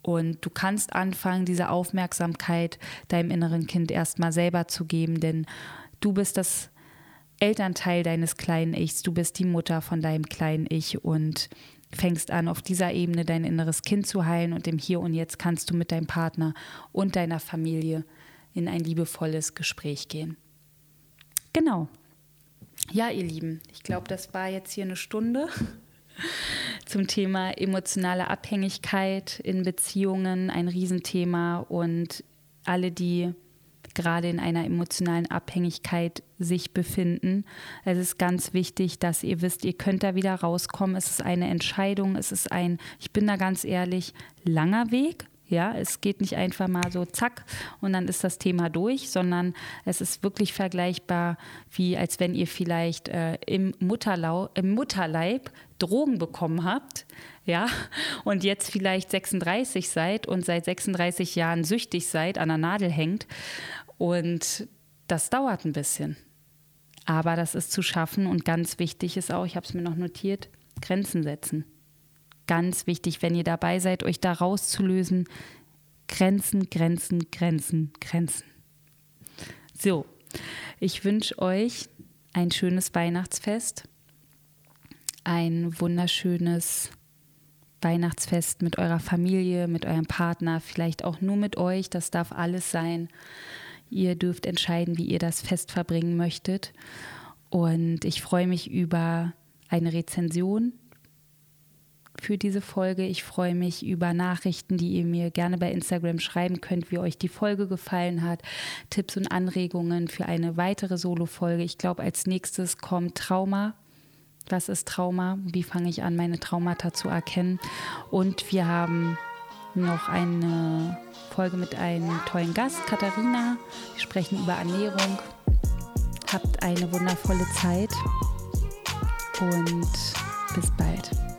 Speaker 1: Und du kannst anfangen, diese Aufmerksamkeit deinem inneren Kind erstmal selber zu geben, denn du bist das Elternteil deines kleinen Ichs, du bist die Mutter von deinem kleinen Ich und fängst an, auf dieser Ebene dein inneres Kind zu heilen und im Hier und Jetzt kannst du mit deinem Partner und deiner Familie in ein liebevolles Gespräch gehen. Genau, ja, ihr Lieben, ich glaube, das war jetzt hier eine Stunde zum Thema emotionale Abhängigkeit in Beziehungen, ein Riesenthema. Und alle, die gerade in einer emotionalen Abhängigkeit sich befinden. Es ist ganz wichtig, dass ihr wisst, ihr könnt da wieder rauskommen. Es ist eine Entscheidung, es ist ein, ich bin da ganz ehrlich, langer Weg. Ja, es geht nicht einfach mal so zack und dann ist das Thema durch, sondern es ist wirklich vergleichbar, wie als wenn ihr vielleicht äh, im, Mutterlau im Mutterleib Drogen bekommen habt, ja, und jetzt vielleicht 36 seid und seit 36 Jahren süchtig seid, an der Nadel hängt. Und das dauert ein bisschen. Aber das ist zu schaffen und ganz wichtig ist auch, ich habe es mir noch notiert, Grenzen setzen ganz wichtig, wenn ihr dabei seid, euch da rauszulösen. Grenzen, Grenzen, Grenzen, Grenzen. So, ich wünsche euch ein schönes Weihnachtsfest, ein wunderschönes Weihnachtsfest mit eurer Familie, mit eurem Partner, vielleicht auch nur mit euch. Das darf alles sein. Ihr dürft entscheiden, wie ihr das Fest verbringen möchtet. Und ich freue mich über eine Rezension für diese Folge. Ich freue mich über Nachrichten, die ihr mir gerne bei Instagram schreiben könnt, wie euch die Folge gefallen hat, Tipps und Anregungen für eine weitere Solo-Folge. Ich glaube, als nächstes kommt Trauma. Was ist Trauma? Wie fange ich an, meine Traumata zu erkennen? Und wir haben noch eine Folge mit einem tollen Gast, Katharina. Wir sprechen über Ernährung. Habt eine wundervolle Zeit und bis bald.